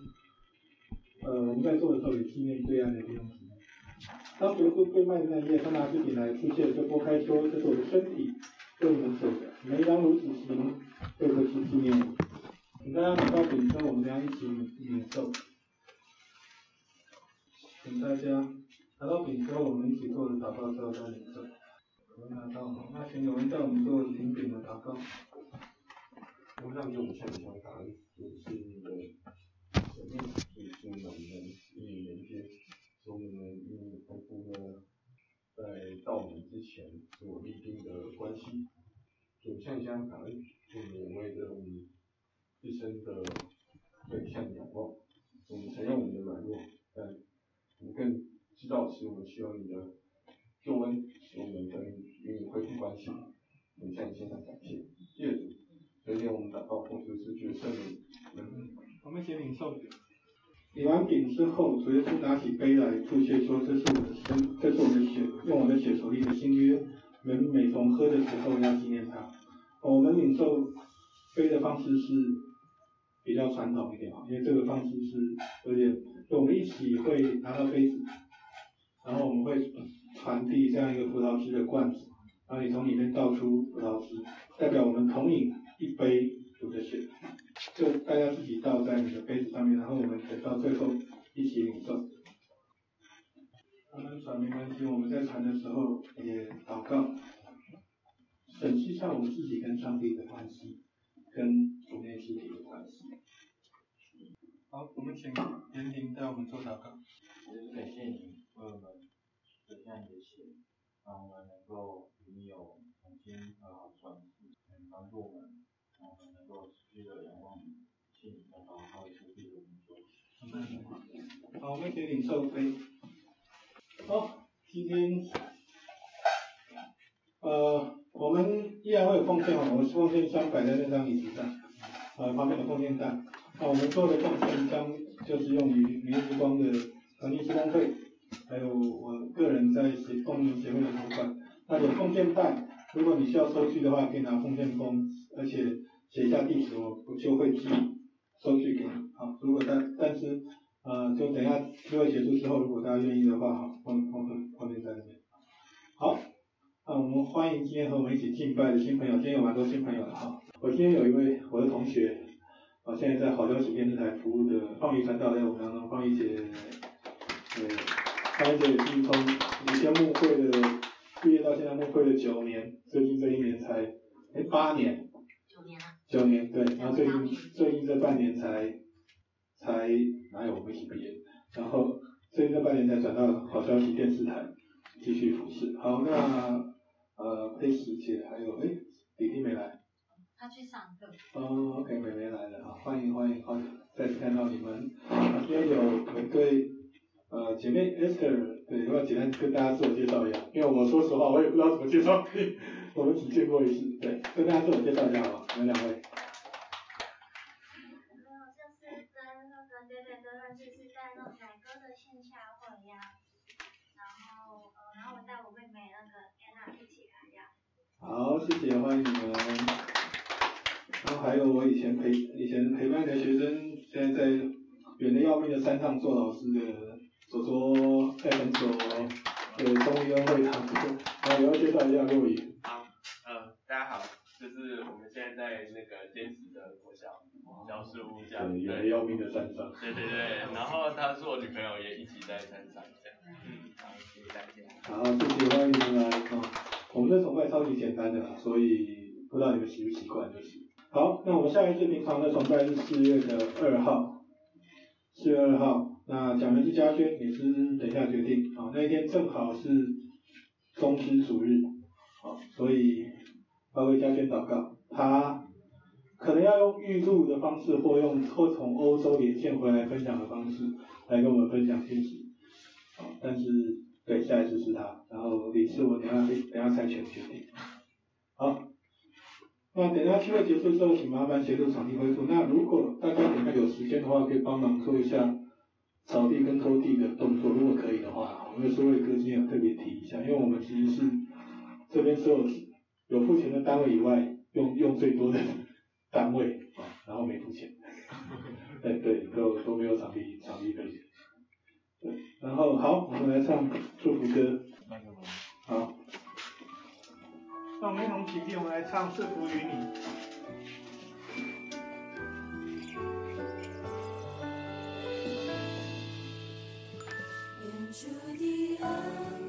呃，我们在做的时候也纪念对岸的弟兄姊妹。当耶稣被卖的那一夜，他拿起饼来出现，就擘开说：“这是我的身体，为你们舍的，你们当如此行，为何去纪念我？”请大家拿到饼跟，我们俩一起领受。请大家拿到饼之后，我们一起做的祷告之后再领受。我们拿到，那请有人带我们做领饼的祷告。我们让就我们向上感恩，主是你的生命，主是我们与你连接，使我们与你丰富呢，在到你之前所立定的关系。主向上感恩，主也为着我们自身的对象仰望。我们承认我们的软弱，但我们更知道是我们需要你的。救恩使我们跟与你恢复关系，我们向你献上感谢。谢谢主，昨天我们祷告奉主是决胜的。嗯，我们先领受。领完饼之后，主耶稣拿起杯来祝谢说：“这是我的身，这是我的血，用我的血所立的新约。人每逢喝的时候要纪念他。”我们领受杯的方式是比较传统一点啊，因为这个方式是有点，就我们一起会拿到杯子，然后我们会。传递这样一个葡萄汁的罐子，然后你从里面倒出葡萄汁，代表我们同饮一杯主的血，就大家自己倒在你的杯子上面，然后我们等到最后一起领受。他们传没关系，我们在传的时候也祷告，审视一下我们自己跟上帝的关系，跟主内肢体的关系。好，我们请严婷带我们做祷告。感谢您为我们。这样的血，让我们能够与你有重新和好的关系，能帮助我们，让我们能够持续的仰望你，信你的好，好持续的工作。好，我们请领受杯。好，今天，呃，我们依然会有奉献哦，我们奉献箱摆在那张椅子上，呃，旁边的奉献袋。那我们做的奉献箱就是用于明日之光的环境施工会。还有我个人在协动力协会的筹款，那有奉献袋，如果你需要收据的话，可以拿奉献封，而且写一下地址，我我就会寄收据给你。好，如果但但是呃，就等一下聚会结束之后，如果大家愿意的话，好，放放放放在那边。好，那我们欢迎今天和我们一起敬拜的新朋友，今天有蛮多新朋友的哈。我今天有一位我的同学，啊，现在在好消息电视台服务的方宇传道在我们当中，方宇姐，对。他也是从以前幕会的毕业到现在幕会了九年，最近这一年才哎八年，九年了，九年对，然后最近最近这半年才才哪有我们一起毕业，然后最近这半年才转到好消息电视台继续服侍。好，那呃佩石姐还有哎李弟没来，他去上课。哦，OK 妹妹来了啊，欢迎欢迎，好再次看到你们，今天有有对。呃，姐妹 Esther，对，要不要简单跟大家自我介绍一下？因为我说实话，我也不知道怎么介绍，我们只见过一次，对，跟大家自我介绍一下好吧？你们两位。没有，就是跟那个贝贝哥认识是在那个奶哥的线下会呀，然后呃，然后我带我妹妹那个安娜一起来呀。好，谢谢，欢迎你们。然后还有我以前陪以前陪伴的学生，现在在远的要命的山上做老师的。说说在很久对中医恩惠堂，然后也要介绍一下洛野。好，呃，大家好，就是我们现在在那个坚持的国小教书这样，远的要命的山上。对对对，然后他是我女朋友，也一起在山上这样。嗯，好，谢谢大家。好，谢谢欢迎来。哦，我们的崇拜超级简单的啦，所以不知道你们习不习惯就行。好，那我们下一次平常的崇拜是四月的二号，四月二号。那讲的是嘉轩，也是等一下决定。好，那一天正好是宗师主日，好，所以要为嘉轩祷告。他可能要用预录的方式，或用或从欧洲连线回来分享的方式，来跟我们分享信息。好，但是对，下一次是他，然后理事我等下等下才全决定。好。那等下聚会结束之后，请麻烦协助场地恢复。那如果大家等下有时间的话，可以帮忙做一下扫地跟拖地的动作。如果可以的话，我们的所有歌今天有特别提一下，因为我们其实是这边所有有付钱的单位以外，用用最多的单位啊，然后没付钱。对 对，都都没有场地场地费。对，然后好，我们来唱祝福歌。好。那我们一同起立，我们来唱《祝福于你》。主的恩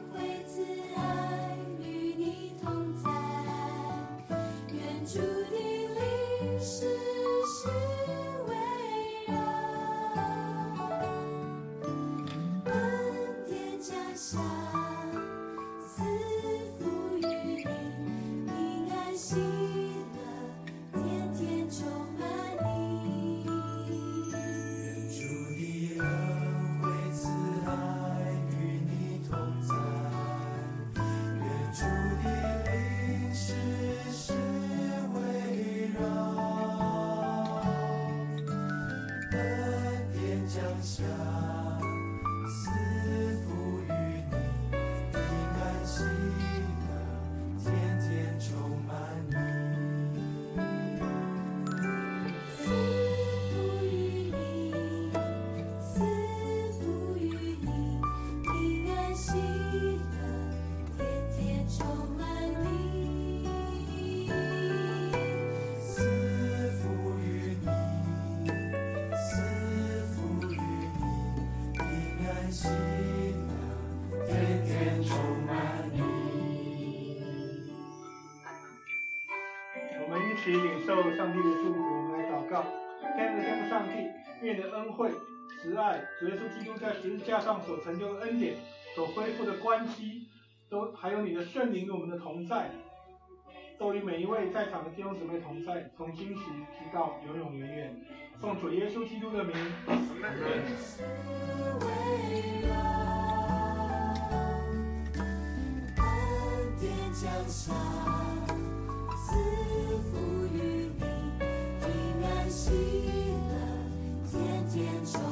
受上帝的祝福，我们来祷告。天父天父上帝，愿你的恩惠、慈爱，主耶稣基督在十字架上所成就的恩典，所恢复的关系，都还有你的圣灵与我们的同在，都与每一位在场的弟兄姊妹同在，从今时直到永永远远。奉主耶稣基督的名，阿门。喜乐，天天充